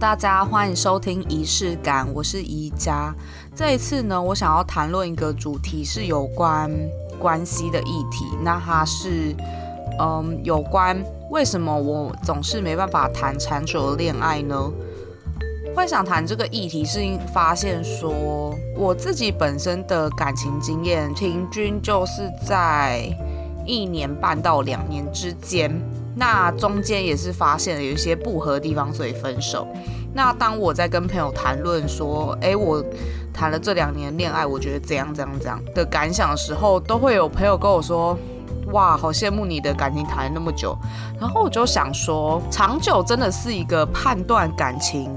大家欢迎收听仪式感，我是宜家。这一次呢，我想要谈论一个主题是有关关系的议题。那它是，嗯，有关为什么我总是没办法谈长久的恋爱呢？会想谈这个议题，是因发现说我自己本身的感情经验，平均就是在一年半到两年之间。那中间也是发现了有一些不合的地方，所以分手。那当我在跟朋友谈论说，哎，我谈了这两年恋爱，我觉得怎样怎样怎样的感想的时候，都会有朋友跟我说，哇，好羡慕你的感情谈了那么久。然后我就想说，长久真的是一个判断感情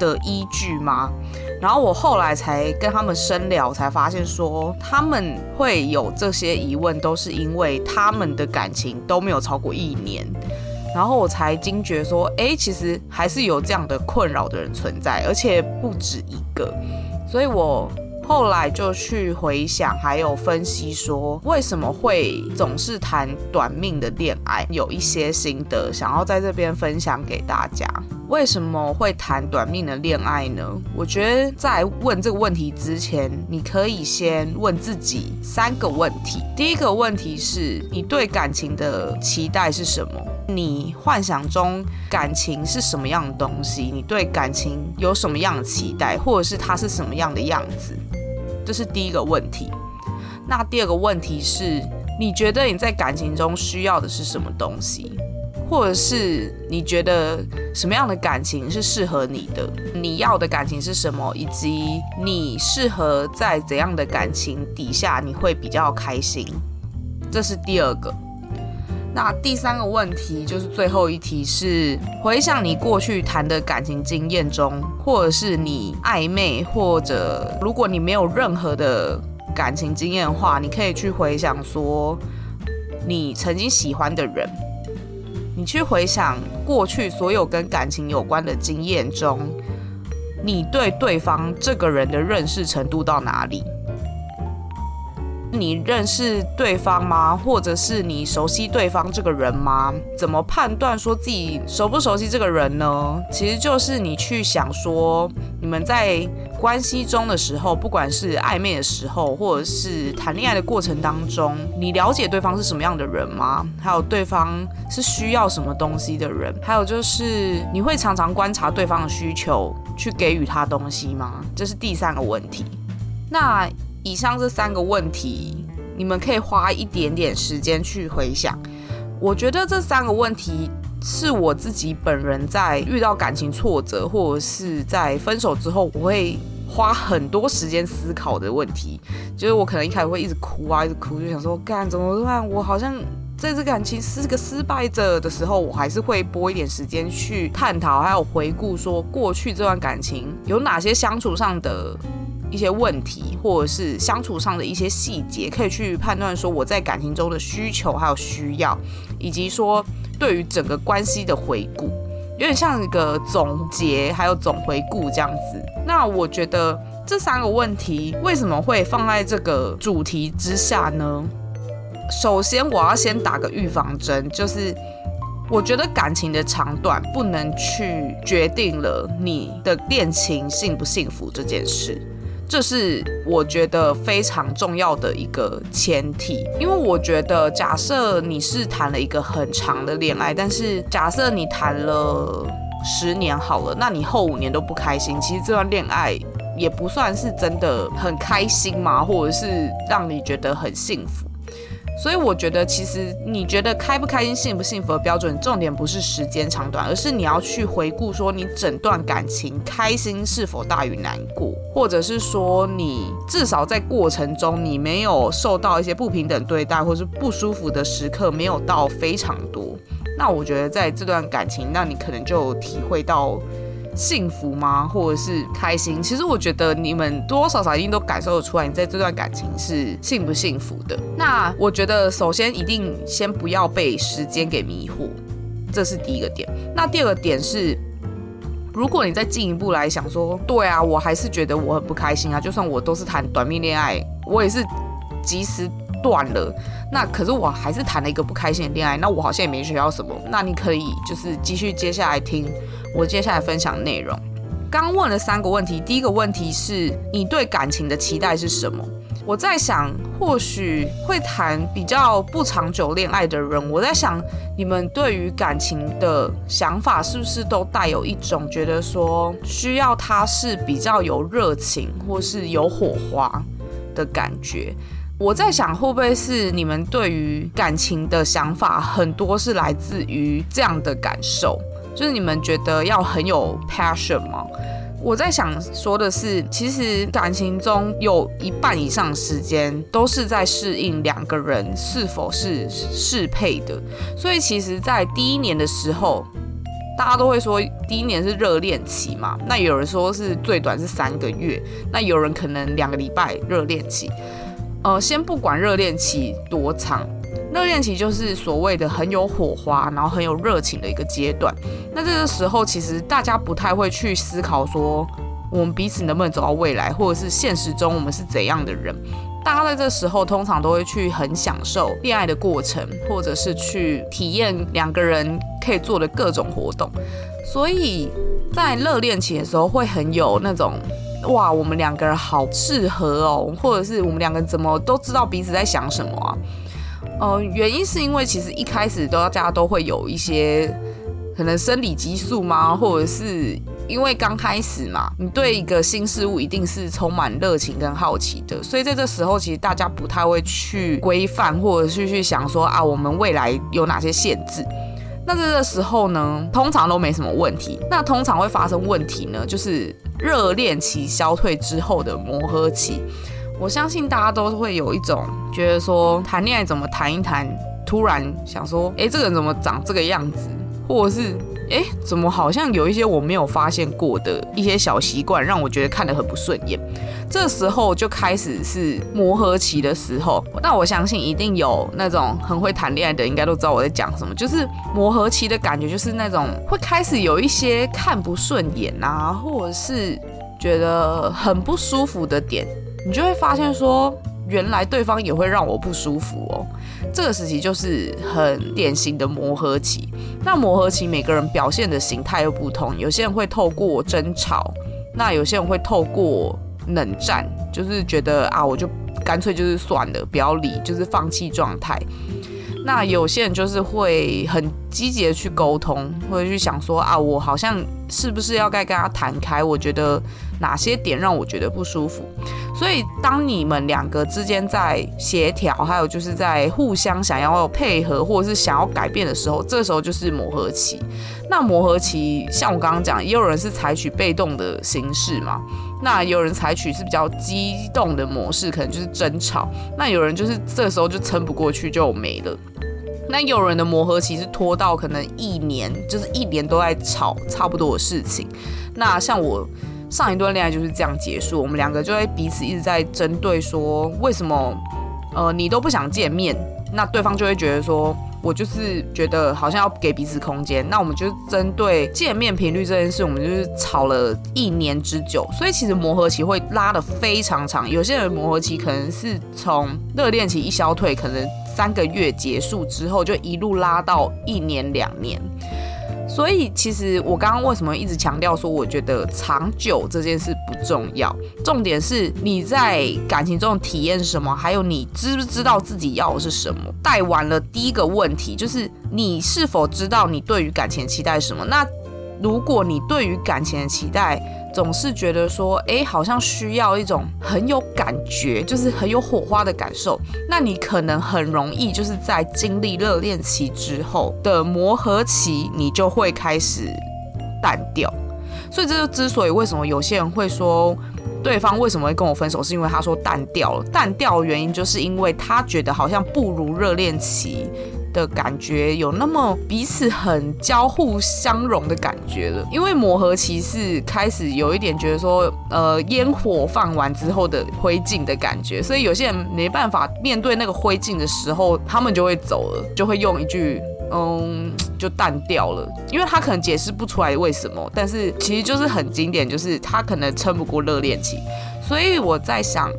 的依据吗？然后我后来才跟他们深聊，才发现说他们会有这些疑问，都是因为他们的感情都没有超过一年。然后我才惊觉说，哎，其实还是有这样的困扰的人存在，而且不止一个。所以我。后来就去回想，还有分析说为什么会总是谈短命的恋爱，有一些心得想要在这边分享给大家。为什么会谈短命的恋爱呢？我觉得在问这个问题之前，你可以先问自己三个问题。第一个问题是你对感情的期待是什么？你幻想中感情是什么样的东西？你对感情有什么样的期待，或者是它是什么样的样子？这是第一个问题。那第二个问题是，你觉得你在感情中需要的是什么东西，或者是你觉得什么样的感情是适合你的？你要的感情是什么？以及你适合在怎样的感情底下你会比较开心？这是第二个。那第三个问题就是最后一题，是回想你过去谈的感情经验中，或者是你暧昧，或者如果你没有任何的感情经验的话，你可以去回想说你曾经喜欢的人，你去回想过去所有跟感情有关的经验中，你对对方这个人的认识程度到哪里？你认识对方吗？或者是你熟悉对方这个人吗？怎么判断说自己熟不熟悉这个人呢？其实就是你去想说，你们在关系中的时候，不管是暧昧的时候，或者是谈恋爱的过程当中，你了解对方是什么样的人吗？还有对方是需要什么东西的人？还有就是你会常常观察对方的需求，去给予他东西吗？这是第三个问题。那。以上这三个问题，你们可以花一点点时间去回想。我觉得这三个问题是我自己本人在遇到感情挫折，或者是在分手之后，我会花很多时间思考的问题。就是我可能一开始会一直哭啊，一直哭，就想说干怎么办？我好像这次感情是个失败者的时候，我还是会拨一点时间去探讨，还有回顾说过去这段感情有哪些相处上的。一些问题，或者是相处上的一些细节，可以去判断说我在感情中的需求还有需要，以及说对于整个关系的回顾，有点像一个总结还有总回顾这样子。那我觉得这三个问题为什么会放在这个主题之下呢？首先我要先打个预防针，就是我觉得感情的长短不能去决定了你的恋情幸不幸福这件事。这是我觉得非常重要的一个前提，因为我觉得，假设你是谈了一个很长的恋爱，但是假设你谈了十年好了，那你后五年都不开心，其实这段恋爱也不算是真的很开心嘛，或者是让你觉得很幸福。所以我觉得，其实你觉得开不开心、幸不幸福的标准，重点不是时间长短，而是你要去回顾说，你整段感情开心是否大于难过，或者是说，你至少在过程中你没有受到一些不平等对待，或是不舒服的时刻没有到非常多。那我觉得在这段感情，那你可能就体会到。幸福吗？或者是开心？其实我觉得你们多多少少一定都感受得出来，你在这段感情是幸不幸福的。那我觉得首先一定先不要被时间给迷惑，这是第一个点。那第二个点是，如果你再进一步来想说，对啊，我还是觉得我很不开心啊。就算我都是谈短命恋爱，我也是及时断了。那可是我还是谈了一个不开心的恋爱，那我好像也没学到什么。那你可以就是继续接下来听我接下来分享内容。刚问了三个问题，第一个问题是你对感情的期待是什么？我在想，或许会谈比较不长久恋爱的人，我在想你们对于感情的想法是不是都带有一种觉得说需要他是比较有热情或是有火花的感觉？我在想，会不会是你们对于感情的想法很多是来自于这样的感受？就是你们觉得要很有 passion 吗？我在想说的是，其实感情中有一半以上时间都是在适应两个人是否是适配的。所以，其实，在第一年的时候，大家都会说第一年是热恋期嘛。那有人说是最短是三个月，那有人可能两个礼拜热恋期。呃，先不管热恋期多长，热恋期就是所谓的很有火花，然后很有热情的一个阶段。那这个时候，其实大家不太会去思考说，我们彼此能不能走到未来，或者是现实中我们是怎样的人。大家在这时候通常都会去很享受恋爱的过程，或者是去体验两个人可以做的各种活动。所以在热恋期的时候，会很有那种。哇，我们两个人好适合哦，或者是我们两个人怎么都知道彼此在想什么啊？呃，原因是因为其实一开始都大家都会有一些可能生理激素吗？或者是因为刚开始嘛，你对一个新事物一定是充满热情跟好奇的，所以在这时候其实大家不太会去规范，或者是去想说啊，我们未来有哪些限制。那这个时候呢，通常都没什么问题。那通常会发生问题呢，就是热恋期消退之后的磨合期。我相信大家都会有一种觉得说，谈恋爱怎么谈一谈，突然想说，哎，这个人怎么长这个样子，或是。哎，怎么好像有一些我没有发现过的一些小习惯，让我觉得看得很不顺眼。这时候就开始是磨合期的时候。但我相信一定有那种很会谈恋爱的，应该都知道我在讲什么。就是磨合期的感觉，就是那种会开始有一些看不顺眼啊，或者是觉得很不舒服的点，你就会发现说。原来对方也会让我不舒服哦，这个时期就是很典型的磨合期。那磨合期每个人表现的形态又不同，有些人会透过争吵，那有些人会透过冷战，就是觉得啊，我就干脆就是算了，不要理，就是放弃状态。那有些人就是会很积极的去沟通，或者去想说啊，我好像是不是要该跟他谈开？我觉得哪些点让我觉得不舒服？所以当你们两个之间在协调，还有就是在互相想要配合或者是想要改变的时候，这时候就是磨合期。那磨合期，像我刚刚讲，也有人是采取被动的形式嘛。那有人采取是比较激动的模式，可能就是争吵。那有人就是这时候就撑不过去就没了。那有人的磨合期是拖到可能一年，就是一年都在吵差不多的事情。那像我上一段恋爱就是这样结束，我们两个就会彼此一直在针对说，为什么呃你都不想见面？那对方就会觉得说。我就是觉得好像要给彼此空间，那我们就针对见面频率这件事，我们就是吵了一年之久，所以其实磨合期会拉的非常长。有些人磨合期可能是从热恋期一消退，可能三个月结束之后，就一路拉到一年两年。所以，其实我刚刚为什么一直强调说，我觉得长久这件事不重要，重点是你在感情中体验什么，还有你知不知道自己要的是什么。带完了第一个问题，就是你是否知道你对于感情期待什么？那如果你对于感情的期待，总是觉得说，哎，好像需要一种很有感觉，就是很有火花的感受。那你可能很容易就是在经历热恋期之后的磨合期，你就会开始淡掉。所以这就之所以为什么有些人会说对方为什么会跟我分手，是因为他说淡掉了。淡掉的原因就是因为他觉得好像不如热恋期。的感觉有那么彼此很交互相融的感觉了，因为磨合期是开始有一点觉得说，呃，烟火放完之后的灰烬的感觉，所以有些人没办法面对那个灰烬的时候，他们就会走了，就会用一句，嗯，就淡掉了，因为他可能解释不出来为什么，但是其实就是很经典，就是他可能撑不过热恋期，所以我在想。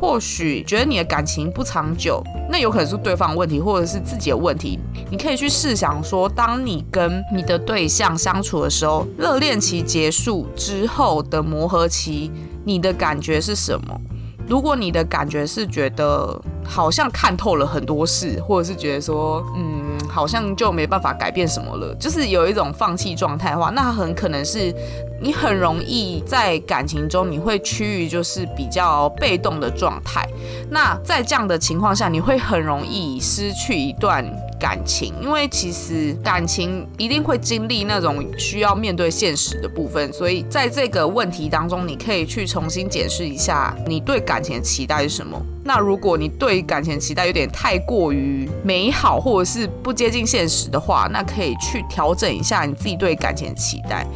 或许觉得你的感情不长久，那有可能是对方问题，或者是自己的问题。你可以去试想说，当你跟你的对象相处的时候，热恋期结束之后的磨合期，你的感觉是什么？如果你的感觉是觉得好像看透了很多事，或者是觉得说，嗯，好像就没办法改变什么了，就是有一种放弃状态的话，那很可能是你很容易在感情中你会趋于就是比较被动的状态。那在这样的情况下，你会很容易失去一段。感情，因为其实感情一定会经历那种需要面对现实的部分，所以在这个问题当中，你可以去重新解释一下你对感情的期待是什么。那如果你对感情期待有点太过于美好，或者是不接近现实的话，那可以去调整一下你自己对感情的期待。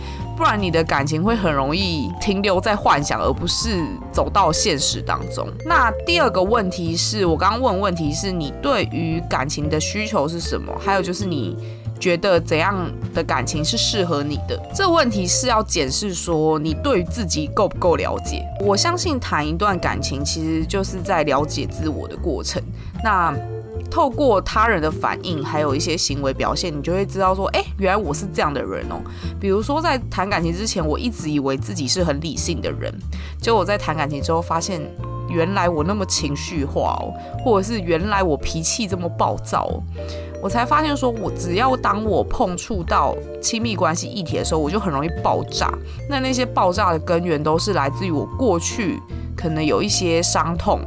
不然你的感情会很容易停留在幻想，而不是走到现实当中。那第二个问题是我刚刚问问题是你对于感情的需求是什么？还有就是你觉得怎样的感情是适合你的？这问题是要检视说你对自己够不够了解。我相信谈一段感情其实就是在了解自我的过程。那透过他人的反应，还有一些行为表现，你就会知道说，哎，原来我是这样的人哦。比如说，在谈感情之前，我一直以为自己是很理性的人，结果在谈感情之后，发现原来我那么情绪化哦，或者是原来我脾气这么暴躁，我才发现说，我只要当我碰触到亲密关系议题的时候，我就很容易爆炸。那那些爆炸的根源都是来自于我过去可能有一些伤痛。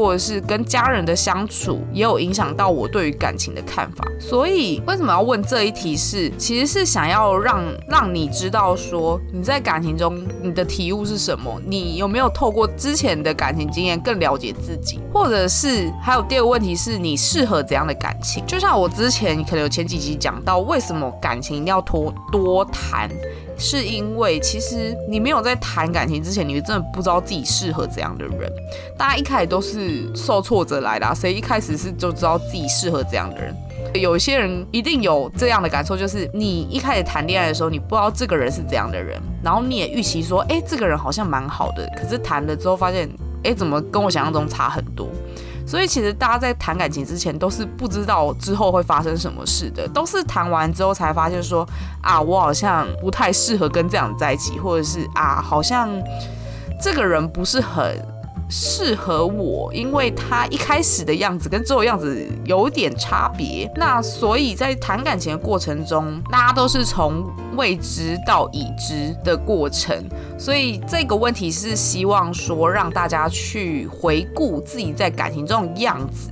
或者是跟家人的相处，也有影响到我对于感情的看法。所以为什么要问这一题？是其实是想要让让你知道说你在感情中你的体悟是什么，你有没有透过之前的感情经验更了解自己，或者是还有第二个问题是你适合怎样的感情？就像我之前可能有前几集讲到，为什么感情一定要多多谈。是因为其实你没有在谈感情之前，你真的不知道自己适合怎样的人。大家一开始都是受挫折来的，谁一开始是就知道自己适合怎样的人？有些人一定有这样的感受，就是你一开始谈恋爱的时候，你不知道这个人是怎样的人，然后你也预期说，哎，这个人好像蛮好的，可是谈了之后发现，哎，怎么跟我想象中差很多？所以其实大家在谈感情之前都是不知道之后会发生什么事的，都是谈完之后才发现说啊，我好像不太适合跟这样在一起，或者是啊，好像这个人不是很。适合我，因为他一开始的样子跟之后样子有点差别。那所以在谈感情的过程中，大家都是从未知到已知的过程。所以这个问题是希望说让大家去回顾自己在感情中的样子，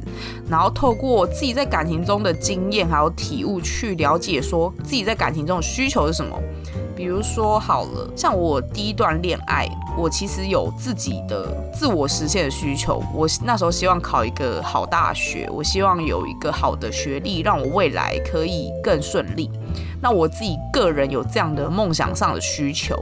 然后透过自己在感情中的经验还有体悟，去了解说自己在感情中的需求是什么。比如说好了，像我第一段恋爱，我其实有自己的自我实现的需求。我那时候希望考一个好大学，我希望有一个好的学历，让我未来可以更顺利。那我自己个人有这样的梦想上的需求，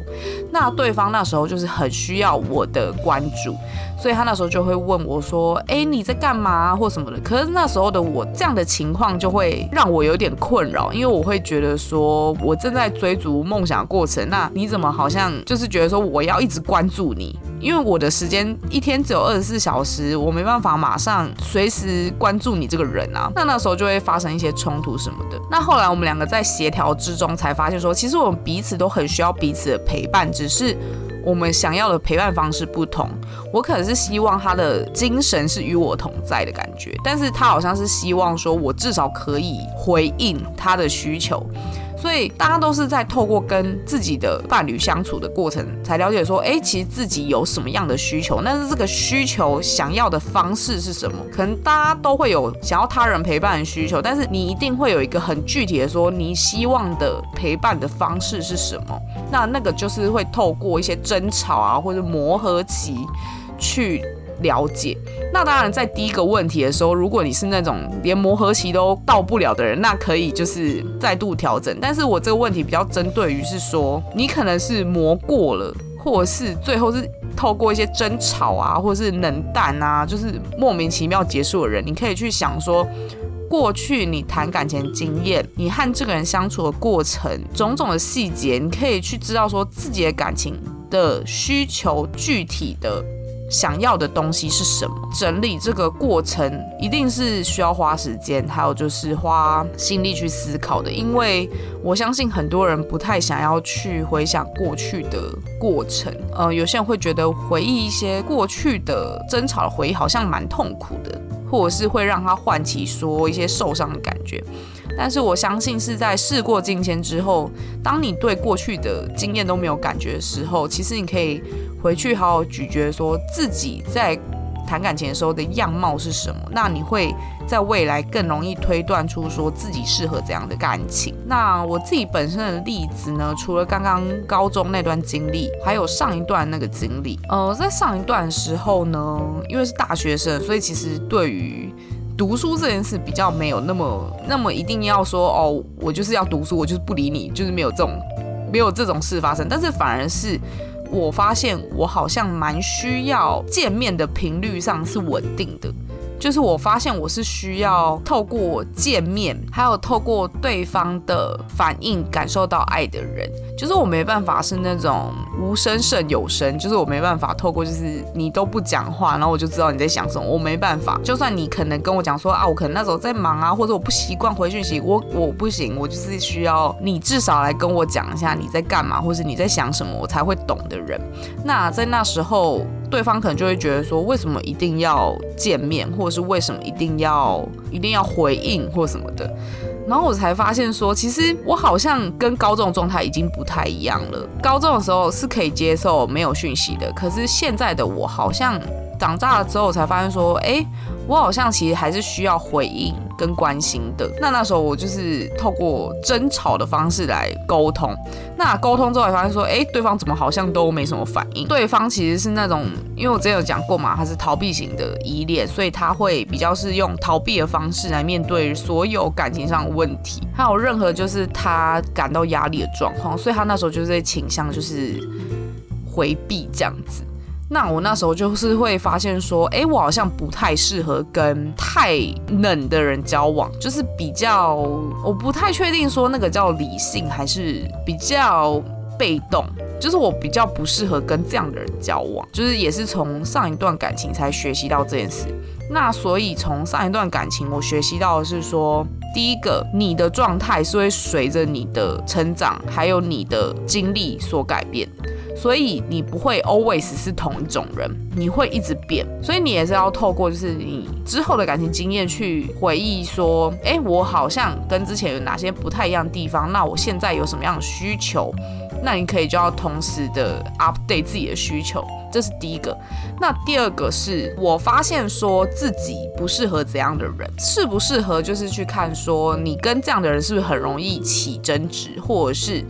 那对方那时候就是很需要我的关注，所以他那时候就会问我说：“哎，你在干嘛或什么的？”可是那时候的我这样的情况就会让我有点困扰，因为我会觉得说我正在追逐梦想过程，那你怎么好像就是觉得说我要一直关注你？因为我的时间一天只有二十四小时，我没办法马上随时关注你这个人啊。那那时候就会发生一些冲突什么的。那后来我们两个在协调之中才发现说，其实我们彼此都很需要彼此的陪伴，只是我们想要的陪伴方式不同。我可能是希望他的精神是与我同在的感觉，但是他好像是希望说我至少可以回应他的需求。所以大家都是在透过跟自己的伴侣相处的过程，才了解说，哎，其实自己有什么样的需求，但是这个需求想要的方式是什么？可能大家都会有想要他人陪伴的需求，但是你一定会有一个很具体的说，你希望的陪伴的方式是什么？那那个就是会透过一些争吵啊，或者磨合期去。了解，那当然，在第一个问题的时候，如果你是那种连磨合期都到不了的人，那可以就是再度调整。但是我这个问题比较针对于是说，你可能是磨过了，或者是最后是透过一些争吵啊，或者是冷淡啊，就是莫名其妙结束的人，你可以去想说，过去你谈感情经验，你和这个人相处的过程，种种的细节，你可以去知道说自己的感情的需求具体的。想要的东西是什么？整理这个过程一定是需要花时间，还有就是花心力去思考的。因为我相信很多人不太想要去回想过去的过程。呃，有些人会觉得回忆一些过去的争吵的回忆好像蛮痛苦的，或者是会让他唤起说一些受伤的感觉。但是我相信是在事过境迁之后，当你对过去的经验都没有感觉的时候，其实你可以回去好好咀嚼，说自己在谈感情的时候的样貌是什么。那你会在未来更容易推断出说自己适合怎样的感情。那我自己本身的例子呢，除了刚刚高中那段经历，还有上一段那个经历。呃，在上一段时候呢，因为是大学生，所以其实对于读书这件事比较没有那么那么一定要说哦，我就是要读书，我就是不理你，就是没有这种没有这种事发生。但是反而是我发现我好像蛮需要见面的频率上是稳定的。就是我发现我是需要透过见面，还有透过对方的反应感受到爱的人。就是我没办法是那种无声胜有声，就是我没办法透过就是你都不讲话，然后我就知道你在想什么。我没办法，就算你可能跟我讲说啊，我可能那时候在忙啊，或者我不习惯回讯息，我我不行，我就是需要你至少来跟我讲一下你在干嘛，或是你在想什么，我才会懂的人。那在那时候。对方可能就会觉得说，为什么一定要见面，或或是为什么一定要一定要回应或什么的。然后我才发现说，其实我好像跟高中的状态已经不太一样了。高中的时候是可以接受没有讯息的，可是现在的我好像长大了之后，才发现说，哎，我好像其实还是需要回应。跟关心的，那那时候我就是透过争吵的方式来沟通。那沟通之后，发现说，哎，对方怎么好像都没什么反应？对方其实是那种，因为我之前有讲过嘛，他是逃避型的依恋，所以他会比较是用逃避的方式来面对所有感情上的问题，还有任何就是他感到压力的状况，所以他那时候就是在倾向就是回避这样子。那我那时候就是会发现说，哎，我好像不太适合跟太冷的人交往，就是比较，我不太确定说那个叫理性还是比较被动，就是我比较不适合跟这样的人交往，就是也是从上一段感情才学习到这件事。那所以从上一段感情我学习到的是说，第一个，你的状态是会随着你的成长还有你的经历所改变。所以你不会 always 是同一种人，你会一直变。所以你也是要透过就是你之后的感情经验去回忆说，哎，我好像跟之前有哪些不太一样的地方。那我现在有什么样的需求？那你可以就要同时的 update 自己的需求，这是第一个。那第二个是我发现说自己不适合怎样的人，适不适合就是去看说你跟这样的人是不是很容易起争执，或者是。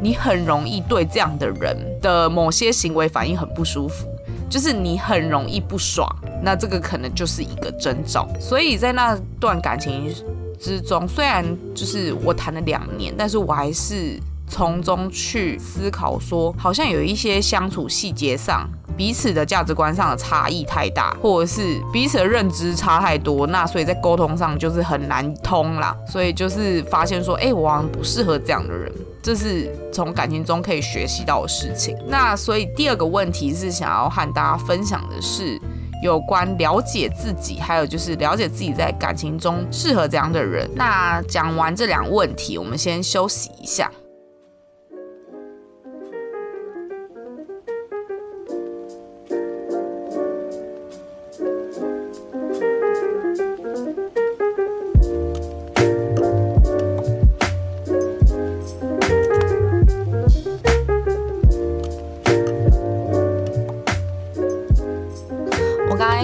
你很容易对这样的人的某些行为反应很不舒服，就是你很容易不爽，那这个可能就是一个征兆。所以在那段感情之中，虽然就是我谈了两年，但是我还是从中去思考，说好像有一些相处细节上。彼此的价值观上的差异太大，或者是彼此的认知差太多，那所以在沟通上就是很难通啦。所以就是发现说，哎，我好像不适合这样的人，这是从感情中可以学习到的事情。那所以第二个问题是想要和大家分享的是有关了解自己，还有就是了解自己在感情中适合怎样的人。那讲完这两个问题，我们先休息一下。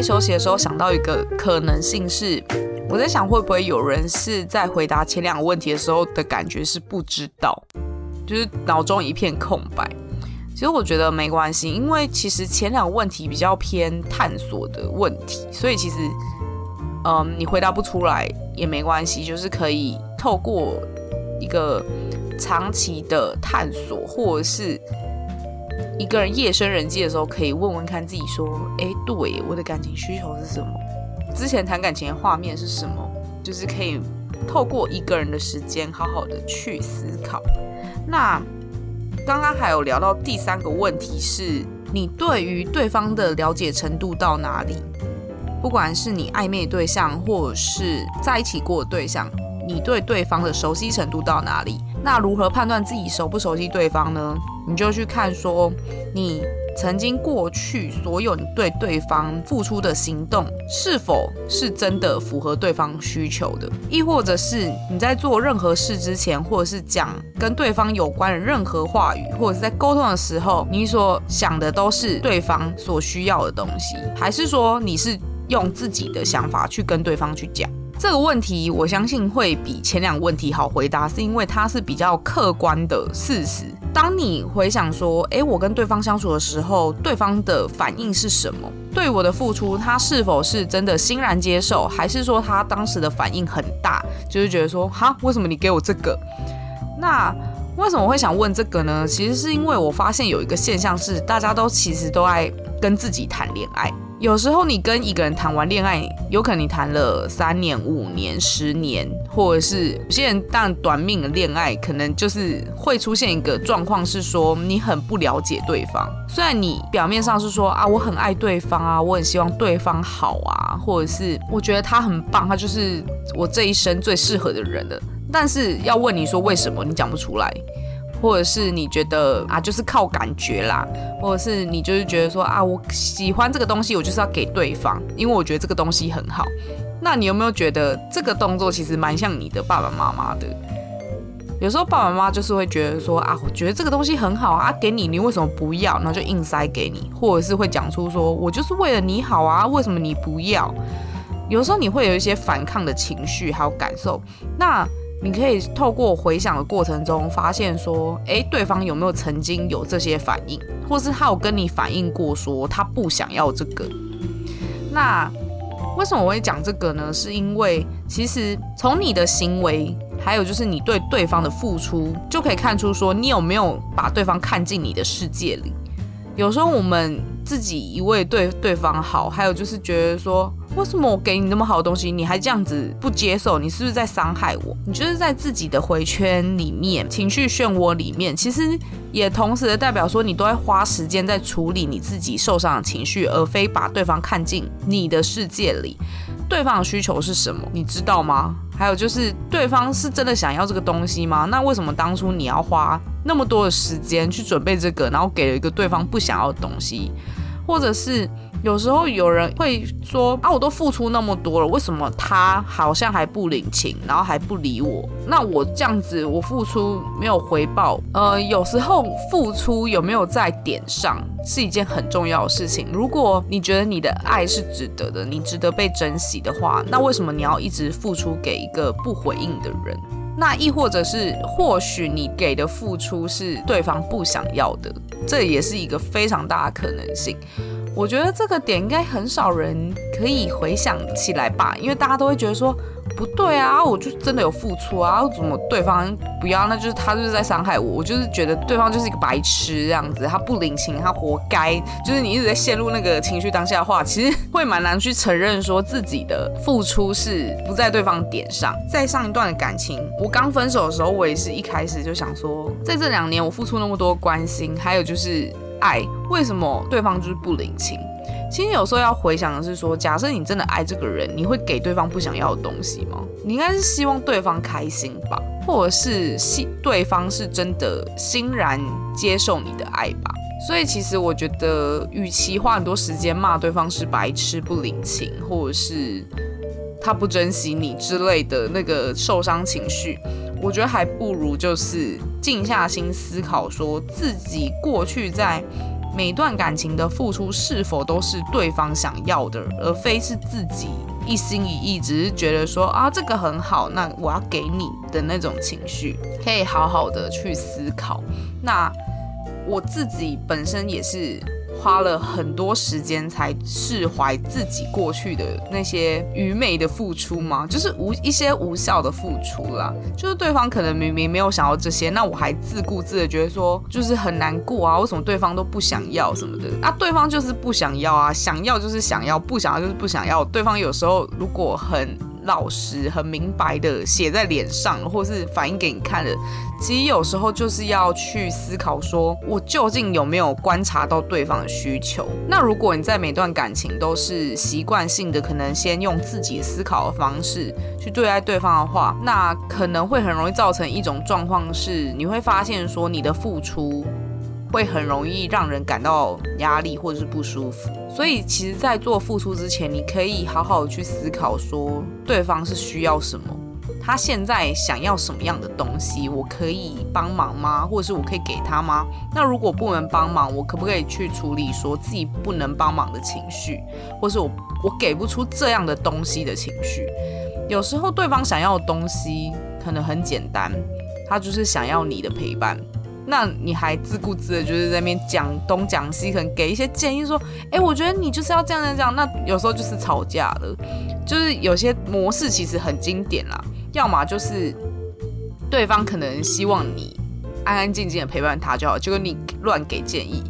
休息的时候想到一个可能性是，我在想会不会有人是在回答前两个问题的时候的感觉是不知道，就是脑中一片空白。其实我觉得没关系，因为其实前两个问题比较偏探索的问题，所以其实，嗯，你回答不出来也没关系，就是可以透过一个长期的探索，或者是。一个人夜深人静的时候，可以问问看自己说：“哎，对，我的感情需求是什么？之前谈感情的画面是什么？就是可以透过一个人的时间，好好的去思考。那刚刚还有聊到第三个问题是，你对于对方的了解程度到哪里？不管是你暧昧对象，或者是在一起过的对象，你对对方的熟悉程度到哪里？那如何判断自己熟不熟悉对方呢？你就去看说你。曾经过去所有你对对方付出的行动，是否是真的符合对方需求的？亦或者是你在做任何事之前，或者是讲跟对方有关的任何话语，或者是在沟通的时候，你所想的都是对方所需要的东西，还是说你是用自己的想法去跟对方去讲？这个问题，我相信会比前两个问题好回答，是因为它是比较客观的事实。当你回想说，诶，我跟对方相处的时候，对方的反应是什么？对我的付出，他是否是真的欣然接受，还是说他当时的反应很大，就是觉得说，哈，为什么你给我这个？那为什么会想问这个呢？其实是因为我发现有一个现象是，大家都其实都爱跟自己谈恋爱。有时候你跟一个人谈完恋爱，有可能你谈了三年、五年、十年，或者是有些人但短命的恋爱，可能就是会出现一个状况，是说你很不了解对方。虽然你表面上是说啊，我很爱对方啊，我很希望对方好啊，或者是我觉得他很棒，他就是我这一生最适合的人了。但是要问你说为什么，你讲不出来。或者是你觉得啊，就是靠感觉啦，或者是你就是觉得说啊，我喜欢这个东西，我就是要给对方，因为我觉得这个东西很好。那你有没有觉得这个动作其实蛮像你的爸爸妈妈的？有时候爸爸妈妈就是会觉得说啊，我觉得这个东西很好啊，给你，你为什么不要？然后就硬塞给你，或者是会讲出说我就是为了你好啊，为什么你不要？有时候你会有一些反抗的情绪还有感受，那。你可以透过回想的过程中，发现说，诶，对方有没有曾经有这些反应，或是他有跟你反映过说他不想要这个？那为什么我会讲这个呢？是因为其实从你的行为，还有就是你对对方的付出，就可以看出说你有没有把对方看进你的世界里。有时候我们自己一味对对方好，还有就是觉得说。为什么我给你那么好的东西，你还这样子不接受？你是不是在伤害我？你就是在自己的回圈里面，情绪漩涡里面，其实也同时的代表说，你都在花时间在处理你自己受伤的情绪，而非把对方看进你的世界里。对方的需求是什么？你知道吗？还有就是，对方是真的想要这个东西吗？那为什么当初你要花那么多的时间去准备这个，然后给了一个对方不想要的东西，或者是？有时候有人会说啊，我都付出那么多了，为什么他好像还不领情，然后还不理我？那我这样子，我付出没有回报。呃，有时候付出有没有在点上，是一件很重要的事情。如果你觉得你的爱是值得的，你值得被珍惜的话，那为什么你要一直付出给一个不回应的人？那亦或者是，或许你给的付出是对方不想要的，这也是一个非常大的可能性。我觉得这个点应该很少人可以回想起来吧，因为大家都会觉得说不对啊，我就真的有付出啊，怎么对方不要？那就是他就是在伤害我，我就是觉得对方就是一个白痴这样子，他不领情，他活该。就是你一直在陷入那个情绪当下的话，其实会蛮难去承认说自己的付出是不在对方点上。在上一段的感情，我刚分手的时候，我也是一开始就想说，在这两年我付出那么多关心，还有就是。爱为什么对方就是不领情？其实有时候要回想的是说，假设你真的爱这个人，你会给对方不想要的东西吗？你应该是希望对方开心吧，或者是希对方是真的欣然接受你的爱吧。所以其实我觉得，与其花很多时间骂对方是白痴不领情，或者是他不珍惜你之类的那个受伤情绪。我觉得还不如就是静下心思考，说自己过去在每段感情的付出是否都是对方想要的，而非是自己一心一意，只是觉得说啊这个很好，那我要给你的那种情绪，可以好好的去思考。那我自己本身也是。花了很多时间才释怀自己过去的那些愚昧的付出吗？就是无一些无效的付出啦。就是对方可能明明没有想要这些，那我还自顾自的觉得说就是很难过啊，为什么对方都不想要什么的？啊，对方就是不想要啊，想要就是想要，不想要就是不想要。对方有时候如果很。老实、很明白的写在脸上，或是反映给你看的。其实有时候就是要去思考，说我究竟有没有观察到对方的需求。那如果你在每段感情都是习惯性的，可能先用自己思考的方式去对待对方的话，那可能会很容易造成一种状况，是你会发现说你的付出。会很容易让人感到压力或者是不舒服，所以其实，在做付出之前，你可以好好去思考，说对方是需要什么，他现在想要什么样的东西，我可以帮忙吗？或者是我可以给他吗？那如果不能帮忙，我可不可以去处理说自己不能帮忙的情绪，或是我我给不出这样的东西的情绪？有时候对方想要的东西可能很简单，他就是想要你的陪伴。那你还自顾自的，就是在那边讲东讲西，可能给一些建议，说，哎，我觉得你就是要这样这样。那有时候就是吵架了，就是有些模式其实很经典啦，要么就是对方可能希望你安安静静的陪伴他就好，结果你乱给建议。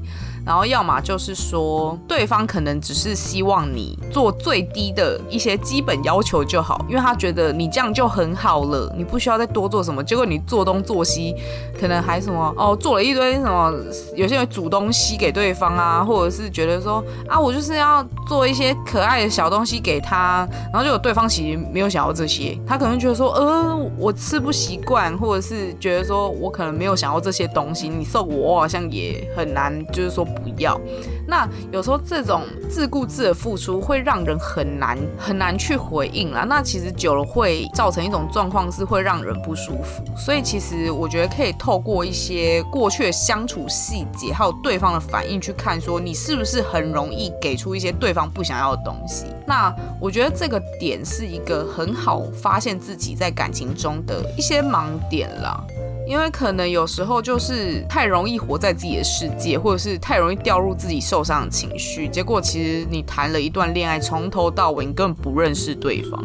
然后要么就是说，对方可能只是希望你做最低的一些基本要求就好，因为他觉得你这样就很好了，你不需要再多做什么。结果你做东做西，可能还什么哦，做了一堆什么，有些人煮东西给对方啊，或者是觉得说啊，我就是要做一些可爱的小东西给他，然后就有对方其实没有想要这些，他可能觉得说，呃，我吃不习惯，或者是觉得说我可能没有想要这些东西，你送我好像也很难，就是说。不要，那有时候这种自顾自的付出会让人很难很难去回应啦。那其实久了会造成一种状况，是会让人不舒服。所以其实我觉得可以透过一些过去的相处细节，还有对方的反应去看，说你是不是很容易给出一些对方不想要的东西。那我觉得这个点是一个很好发现自己在感情中的一些盲点啦。因为可能有时候就是太容易活在自己的世界，或者是太容易掉入自己受伤的情绪，结果其实你谈了一段恋爱，从头到尾你根本不认识对方，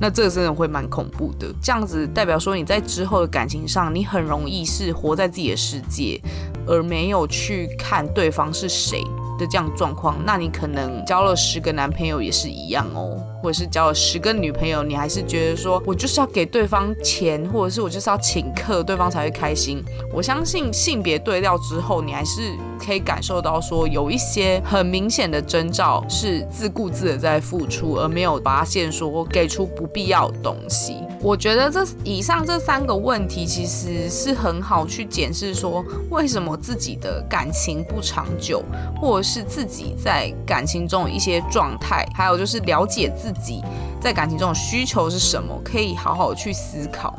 那这个真的会蛮恐怖的。这样子代表说你在之后的感情上，你很容易是活在自己的世界，而没有去看对方是谁。的这样状况，那你可能交了十个男朋友也是一样哦，或者是交了十个女朋友，你还是觉得说我就是要给对方钱，或者是我就是要请客，对方才会开心。我相信性别对调之后，你还是可以感受到说有一些很明显的征兆是自顾自的在付出，而没有发现说给出不必要的东西。我觉得这以上这三个问题其实是很好去检视说为什么自己的感情不长久，或者是自己在感情中一些状态，还有就是了解自己在感情中的需求是什么，可以好好去思考。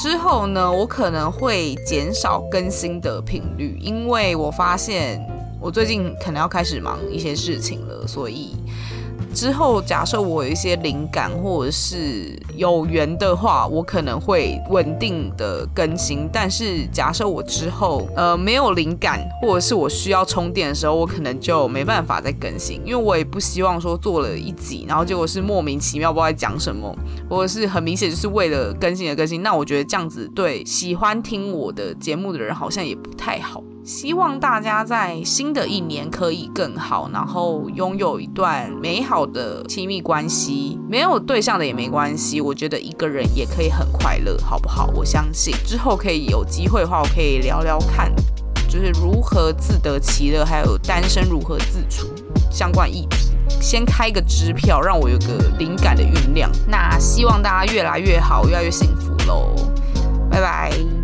之后呢，我可能会减少更新的频率，因为我发现我最近可能要开始忙一些事情了，所以。之后，假设我有一些灵感或者是有缘的话，我可能会稳定的更新。但是，假设我之后呃没有灵感，或者是我需要充电的时候，我可能就没办法再更新，因为我也不希望说做了一集，然后结果是莫名其妙不知道在讲什么，或者是很明显就是为了更新而更新。那我觉得这样子对喜欢听我的节目的人好像也不太好。希望大家在新的一年可以更好，然后拥有一段美好的亲密关系。没有对象的也没关系，我觉得一个人也可以很快乐，好不好？我相信之后可以有机会的话，我可以聊聊看，就是如何自得其乐，还有单身如何自处相关议题。先开个支票，让我有个灵感的酝酿。那希望大家越来越好，越来越幸福喽！拜拜。